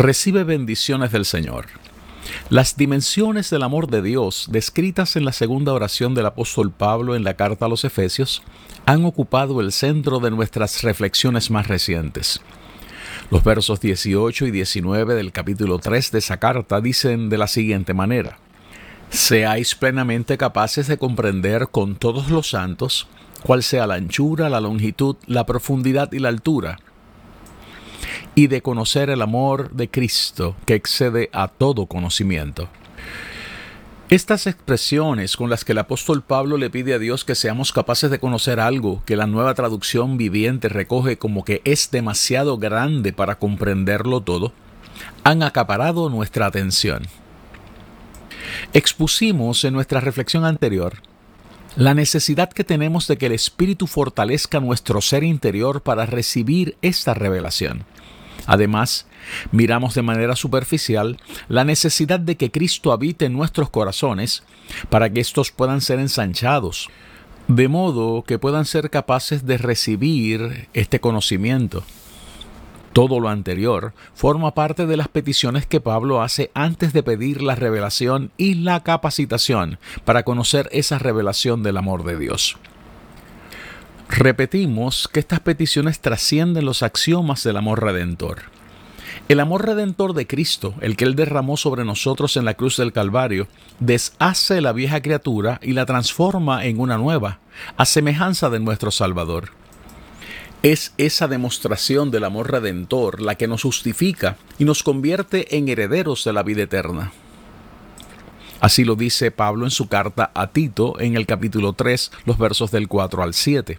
Recibe bendiciones del Señor. Las dimensiones del amor de Dios, descritas en la segunda oración del apóstol Pablo en la carta a los Efesios, han ocupado el centro de nuestras reflexiones más recientes. Los versos 18 y 19 del capítulo 3 de esa carta dicen de la siguiente manera, Seáis plenamente capaces de comprender con todos los santos cuál sea la anchura, la longitud, la profundidad y la altura, y de conocer el amor de Cristo que excede a todo conocimiento. Estas expresiones con las que el apóstol Pablo le pide a Dios que seamos capaces de conocer algo que la nueva traducción viviente recoge como que es demasiado grande para comprenderlo todo, han acaparado nuestra atención. Expusimos en nuestra reflexión anterior la necesidad que tenemos de que el Espíritu fortalezca nuestro ser interior para recibir esta revelación. Además, miramos de manera superficial la necesidad de que Cristo habite en nuestros corazones para que éstos puedan ser ensanchados, de modo que puedan ser capaces de recibir este conocimiento. Todo lo anterior forma parte de las peticiones que Pablo hace antes de pedir la revelación y la capacitación para conocer esa revelación del amor de Dios. Repetimos que estas peticiones trascienden los axiomas del amor redentor. El amor redentor de Cristo, el que Él derramó sobre nosotros en la cruz del Calvario, deshace la vieja criatura y la transforma en una nueva, a semejanza de nuestro Salvador. Es esa demostración del amor redentor la que nos justifica y nos convierte en herederos de la vida eterna. Así lo dice Pablo en su carta a Tito en el capítulo 3, los versos del 4 al 7.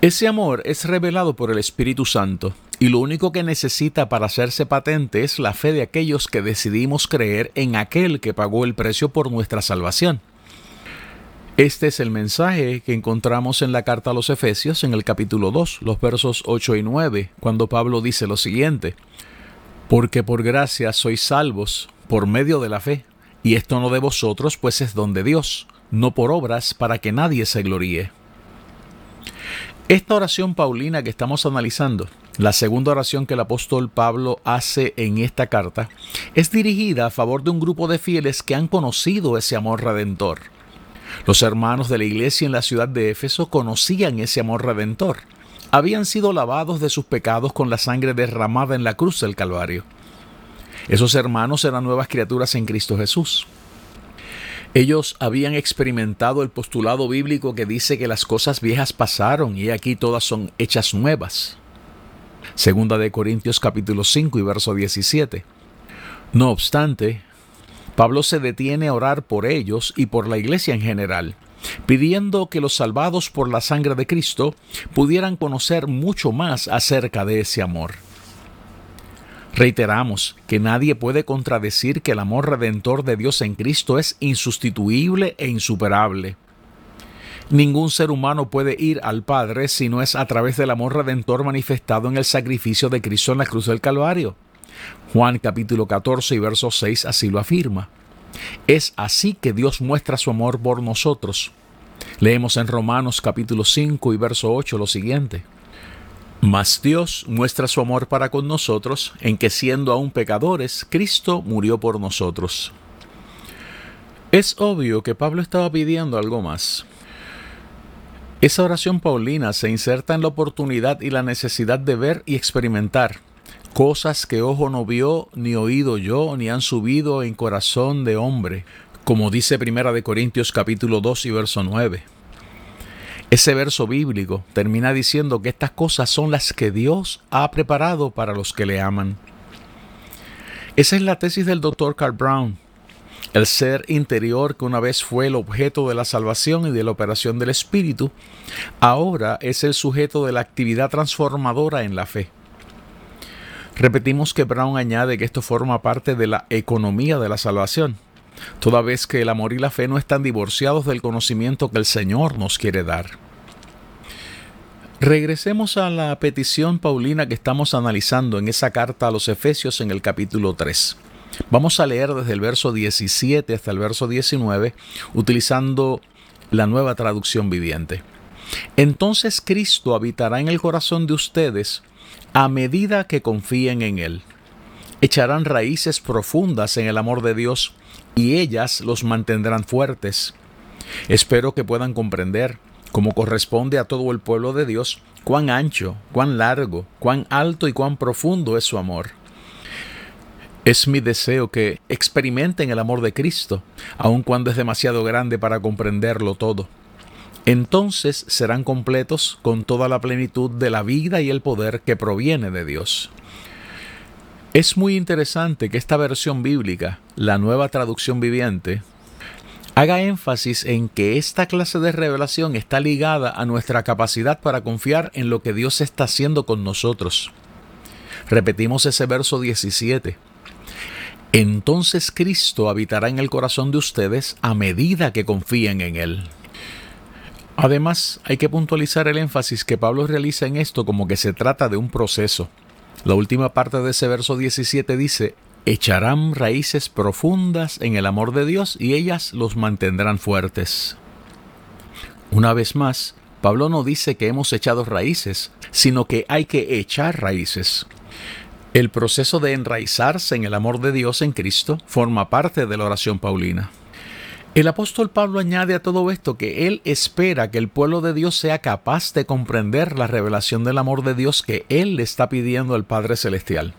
Ese amor es revelado por el Espíritu Santo y lo único que necesita para hacerse patente es la fe de aquellos que decidimos creer en aquel que pagó el precio por nuestra salvación. Este es el mensaje que encontramos en la carta a los Efesios en el capítulo 2, los versos 8 y 9, cuando Pablo dice lo siguiente, porque por gracia sois salvos por medio de la fe, y esto no de vosotros, pues es don de Dios, no por obras para que nadie se gloríe. Esta oración paulina que estamos analizando, la segunda oración que el apóstol Pablo hace en esta carta, es dirigida a favor de un grupo de fieles que han conocido ese amor redentor. Los hermanos de la iglesia en la ciudad de Éfeso conocían ese amor redentor. Habían sido lavados de sus pecados con la sangre derramada en la cruz del Calvario. Esos hermanos eran nuevas criaturas en Cristo Jesús. Ellos habían experimentado el postulado bíblico que dice que las cosas viejas pasaron y aquí todas son hechas nuevas. Segunda de Corintios capítulo 5 y verso 17. No obstante, Pablo se detiene a orar por ellos y por la iglesia en general, pidiendo que los salvados por la sangre de Cristo pudieran conocer mucho más acerca de ese amor. Reiteramos que nadie puede contradecir que el amor redentor de Dios en Cristo es insustituible e insuperable. Ningún ser humano puede ir al Padre si no es a través del amor redentor manifestado en el sacrificio de Cristo en la cruz del Calvario. Juan capítulo 14 y verso 6 así lo afirma. Es así que Dios muestra su amor por nosotros. Leemos en Romanos capítulo 5 y verso 8 lo siguiente. Mas Dios muestra su amor para con nosotros en que siendo aún pecadores, Cristo murió por nosotros. Es obvio que Pablo estaba pidiendo algo más. Esa oración paulina se inserta en la oportunidad y la necesidad de ver y experimentar cosas que ojo no vio, ni oído yo, ni han subido en corazón de hombre, como dice Primera de Corintios capítulo 2 y verso 9. Ese verso bíblico termina diciendo que estas cosas son las que Dios ha preparado para los que le aman. Esa es la tesis del Dr. Carl Brown. El ser interior que una vez fue el objeto de la salvación y de la operación del Espíritu, ahora es el sujeto de la actividad transformadora en la fe. Repetimos que Brown añade que esto forma parte de la economía de la salvación toda vez que el amor y la fe no están divorciados del conocimiento que el Señor nos quiere dar. Regresemos a la petición paulina que estamos analizando en esa carta a los Efesios en el capítulo 3. Vamos a leer desde el verso 17 hasta el verso 19 utilizando la nueva traducción viviente. Entonces Cristo habitará en el corazón de ustedes a medida que confíen en Él. Echarán raíces profundas en el amor de Dios y ellas los mantendrán fuertes. Espero que puedan comprender, como corresponde a todo el pueblo de Dios, cuán ancho, cuán largo, cuán alto y cuán profundo es su amor. Es mi deseo que experimenten el amor de Cristo, aun cuando es demasiado grande para comprenderlo todo. Entonces serán completos con toda la plenitud de la vida y el poder que proviene de Dios. Es muy interesante que esta versión bíblica, la nueva traducción viviente, haga énfasis en que esta clase de revelación está ligada a nuestra capacidad para confiar en lo que Dios está haciendo con nosotros. Repetimos ese verso 17. Entonces Cristo habitará en el corazón de ustedes a medida que confíen en Él. Además, hay que puntualizar el énfasis que Pablo realiza en esto como que se trata de un proceso. La última parte de ese verso 17 dice, echarán raíces profundas en el amor de Dios y ellas los mantendrán fuertes. Una vez más, Pablo no dice que hemos echado raíces, sino que hay que echar raíces. El proceso de enraizarse en el amor de Dios en Cristo forma parte de la oración paulina. El apóstol Pablo añade a todo esto que él espera que el pueblo de Dios sea capaz de comprender la revelación del amor de Dios que él le está pidiendo al Padre Celestial.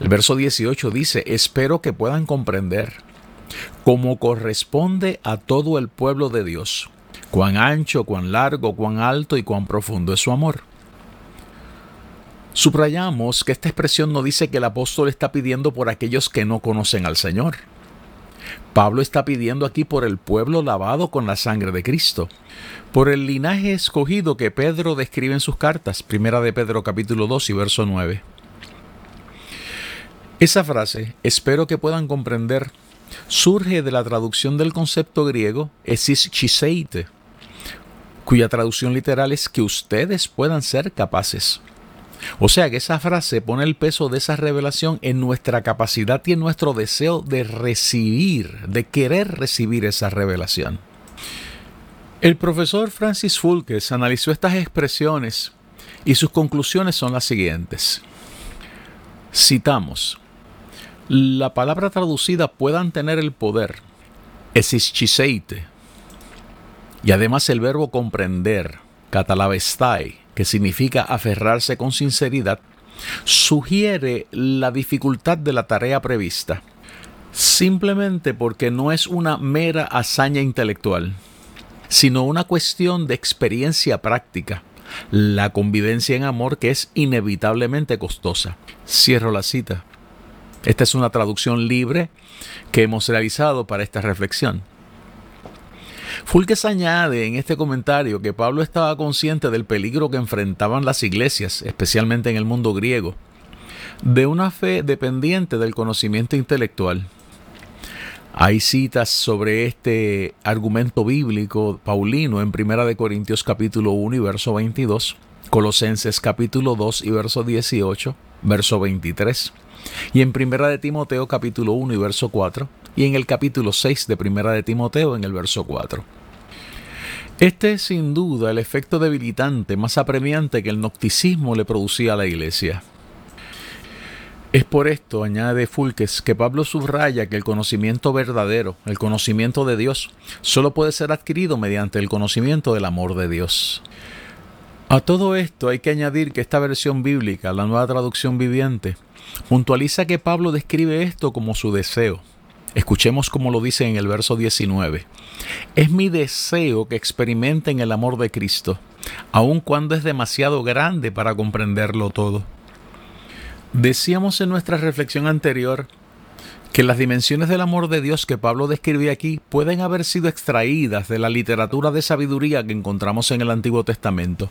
El verso 18 dice, espero que puedan comprender, como corresponde a todo el pueblo de Dios, cuán ancho, cuán largo, cuán alto y cuán profundo es su amor. Subrayamos que esta expresión no dice que el apóstol está pidiendo por aquellos que no conocen al Señor. Pablo está pidiendo aquí por el pueblo lavado con la sangre de Cristo, por el linaje escogido que Pedro describe en sus cartas, primera de Pedro capítulo 2 y verso 9. Esa frase, espero que puedan comprender, surge de la traducción del concepto griego esis chiseite, cuya traducción literal es que ustedes puedan ser capaces. O sea que esa frase pone el peso de esa revelación en nuestra capacidad y en nuestro deseo de recibir, de querer recibir esa revelación. El profesor Francis Fulkes analizó estas expresiones y sus conclusiones son las siguientes. Citamos, la palabra traducida puedan tener el poder, esischiseite, y además el verbo comprender, catalabestai, que significa aferrarse con sinceridad, sugiere la dificultad de la tarea prevista, simplemente porque no es una mera hazaña intelectual, sino una cuestión de experiencia práctica, la convivencia en amor que es inevitablemente costosa. Cierro la cita. Esta es una traducción libre que hemos realizado para esta reflexión. Fulques añade en este comentario que Pablo estaba consciente del peligro que enfrentaban las iglesias, especialmente en el mundo griego, de una fe dependiente del conocimiento intelectual. Hay citas sobre este argumento bíblico paulino en 1 Corintios capítulo 1 y verso 22, Colosenses capítulo 2 y verso 18, verso 23, y en 1 de Timoteo capítulo 1 y verso 4, y en el capítulo 6 de Primera de Timoteo en el verso 4. Este es sin duda el efecto debilitante más apremiante que el nocticismo le producía a la iglesia. Es por esto, añade Fulques, que Pablo subraya que el conocimiento verdadero, el conocimiento de Dios, solo puede ser adquirido mediante el conocimiento del amor de Dios. A todo esto hay que añadir que esta versión bíblica, la nueva traducción viviente, puntualiza que Pablo describe esto como su deseo, Escuchemos como lo dice en el verso 19. Es mi deseo que experimenten el amor de Cristo, aun cuando es demasiado grande para comprenderlo todo. Decíamos en nuestra reflexión anterior que las dimensiones del amor de Dios que Pablo describe aquí pueden haber sido extraídas de la literatura de sabiduría que encontramos en el Antiguo Testamento.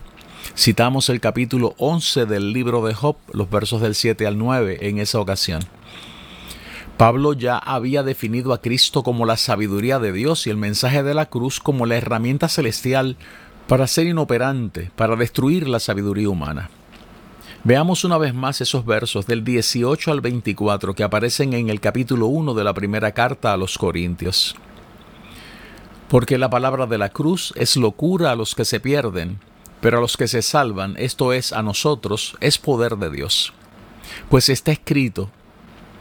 Citamos el capítulo 11 del libro de Job, los versos del 7 al 9 en esa ocasión. Pablo ya había definido a Cristo como la sabiduría de Dios y el mensaje de la cruz como la herramienta celestial para ser inoperante, para destruir la sabiduría humana. Veamos una vez más esos versos del 18 al 24 que aparecen en el capítulo 1 de la primera carta a los Corintios. Porque la palabra de la cruz es locura a los que se pierden, pero a los que se salvan, esto es a nosotros, es poder de Dios. Pues está escrito,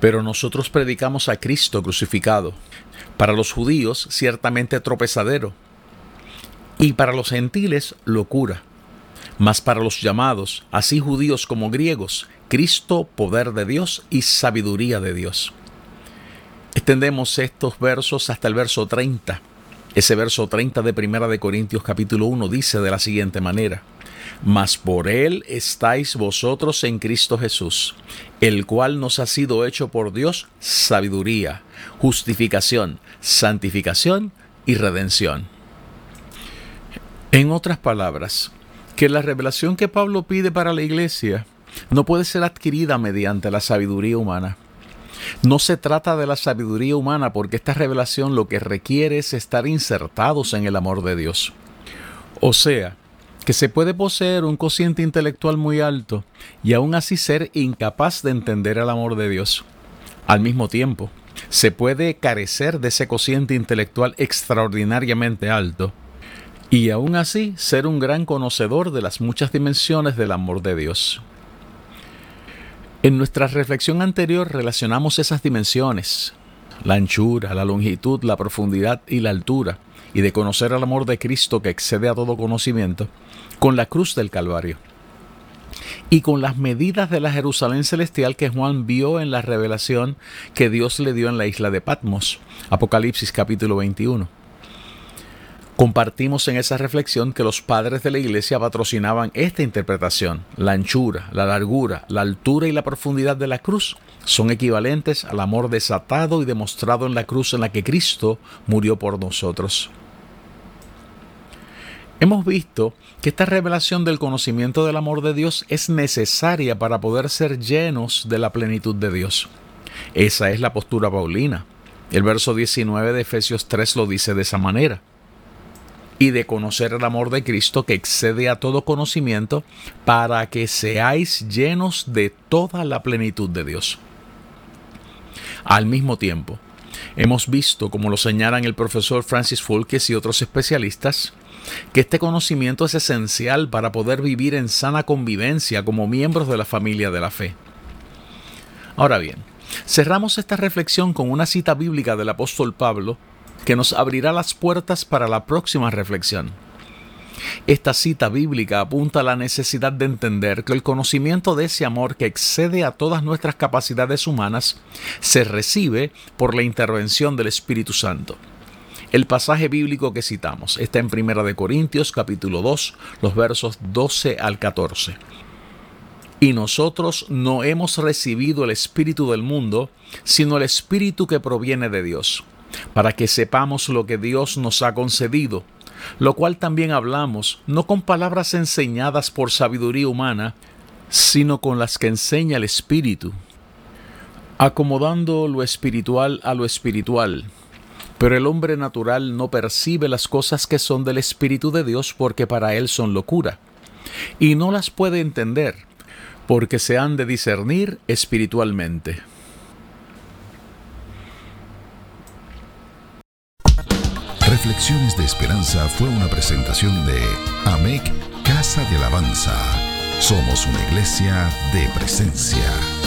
pero nosotros predicamos a Cristo crucificado. Para los judíos ciertamente tropezadero y para los gentiles locura. Mas para los llamados, así judíos como griegos, Cristo poder de Dios y sabiduría de Dios. Extendemos estos versos hasta el verso 30. Ese verso 30 de Primera de Corintios capítulo 1 dice de la siguiente manera: mas por él estáis vosotros en Cristo Jesús, el cual nos ha sido hecho por Dios sabiduría, justificación, santificación y redención. En otras palabras, que la revelación que Pablo pide para la iglesia no puede ser adquirida mediante la sabiduría humana. No se trata de la sabiduría humana porque esta revelación lo que requiere es estar insertados en el amor de Dios. O sea, que se puede poseer un cociente intelectual muy alto y aún así ser incapaz de entender el amor de Dios. Al mismo tiempo, se puede carecer de ese cociente intelectual extraordinariamente alto y aún así ser un gran conocedor de las muchas dimensiones del amor de Dios. En nuestra reflexión anterior relacionamos esas dimensiones, la anchura, la longitud, la profundidad y la altura, y de conocer el amor de Cristo que excede a todo conocimiento, con la cruz del Calvario y con las medidas de la Jerusalén celestial que Juan vio en la revelación que Dios le dio en la isla de Patmos, Apocalipsis capítulo 21. Compartimos en esa reflexión que los padres de la iglesia patrocinaban esta interpretación. La anchura, la largura, la altura y la profundidad de la cruz son equivalentes al amor desatado y demostrado en la cruz en la que Cristo murió por nosotros. Hemos visto que esta revelación del conocimiento del amor de Dios es necesaria para poder ser llenos de la plenitud de Dios. Esa es la postura paulina. El verso 19 de Efesios 3 lo dice de esa manera. Y de conocer el amor de Cristo que excede a todo conocimiento para que seáis llenos de toda la plenitud de Dios. Al mismo tiempo, hemos visto, como lo señalan el profesor Francis Fulkes y otros especialistas, que este conocimiento es esencial para poder vivir en sana convivencia como miembros de la familia de la fe. Ahora bien, cerramos esta reflexión con una cita bíblica del apóstol Pablo que nos abrirá las puertas para la próxima reflexión. Esta cita bíblica apunta a la necesidad de entender que el conocimiento de ese amor que excede a todas nuestras capacidades humanas se recibe por la intervención del Espíritu Santo. El pasaje bíblico que citamos está en Primera de Corintios capítulo 2, los versos 12 al 14. Y nosotros no hemos recibido el espíritu del mundo, sino el espíritu que proviene de Dios, para que sepamos lo que Dios nos ha concedido, lo cual también hablamos, no con palabras enseñadas por sabiduría humana, sino con las que enseña el Espíritu, acomodando lo espiritual a lo espiritual. Pero el hombre natural no percibe las cosas que son del Espíritu de Dios porque para él son locura, y no las puede entender, porque se han de discernir espiritualmente. Reflexiones de Esperanza fue una presentación de AMEC Casa de Alabanza. Somos una iglesia de presencia.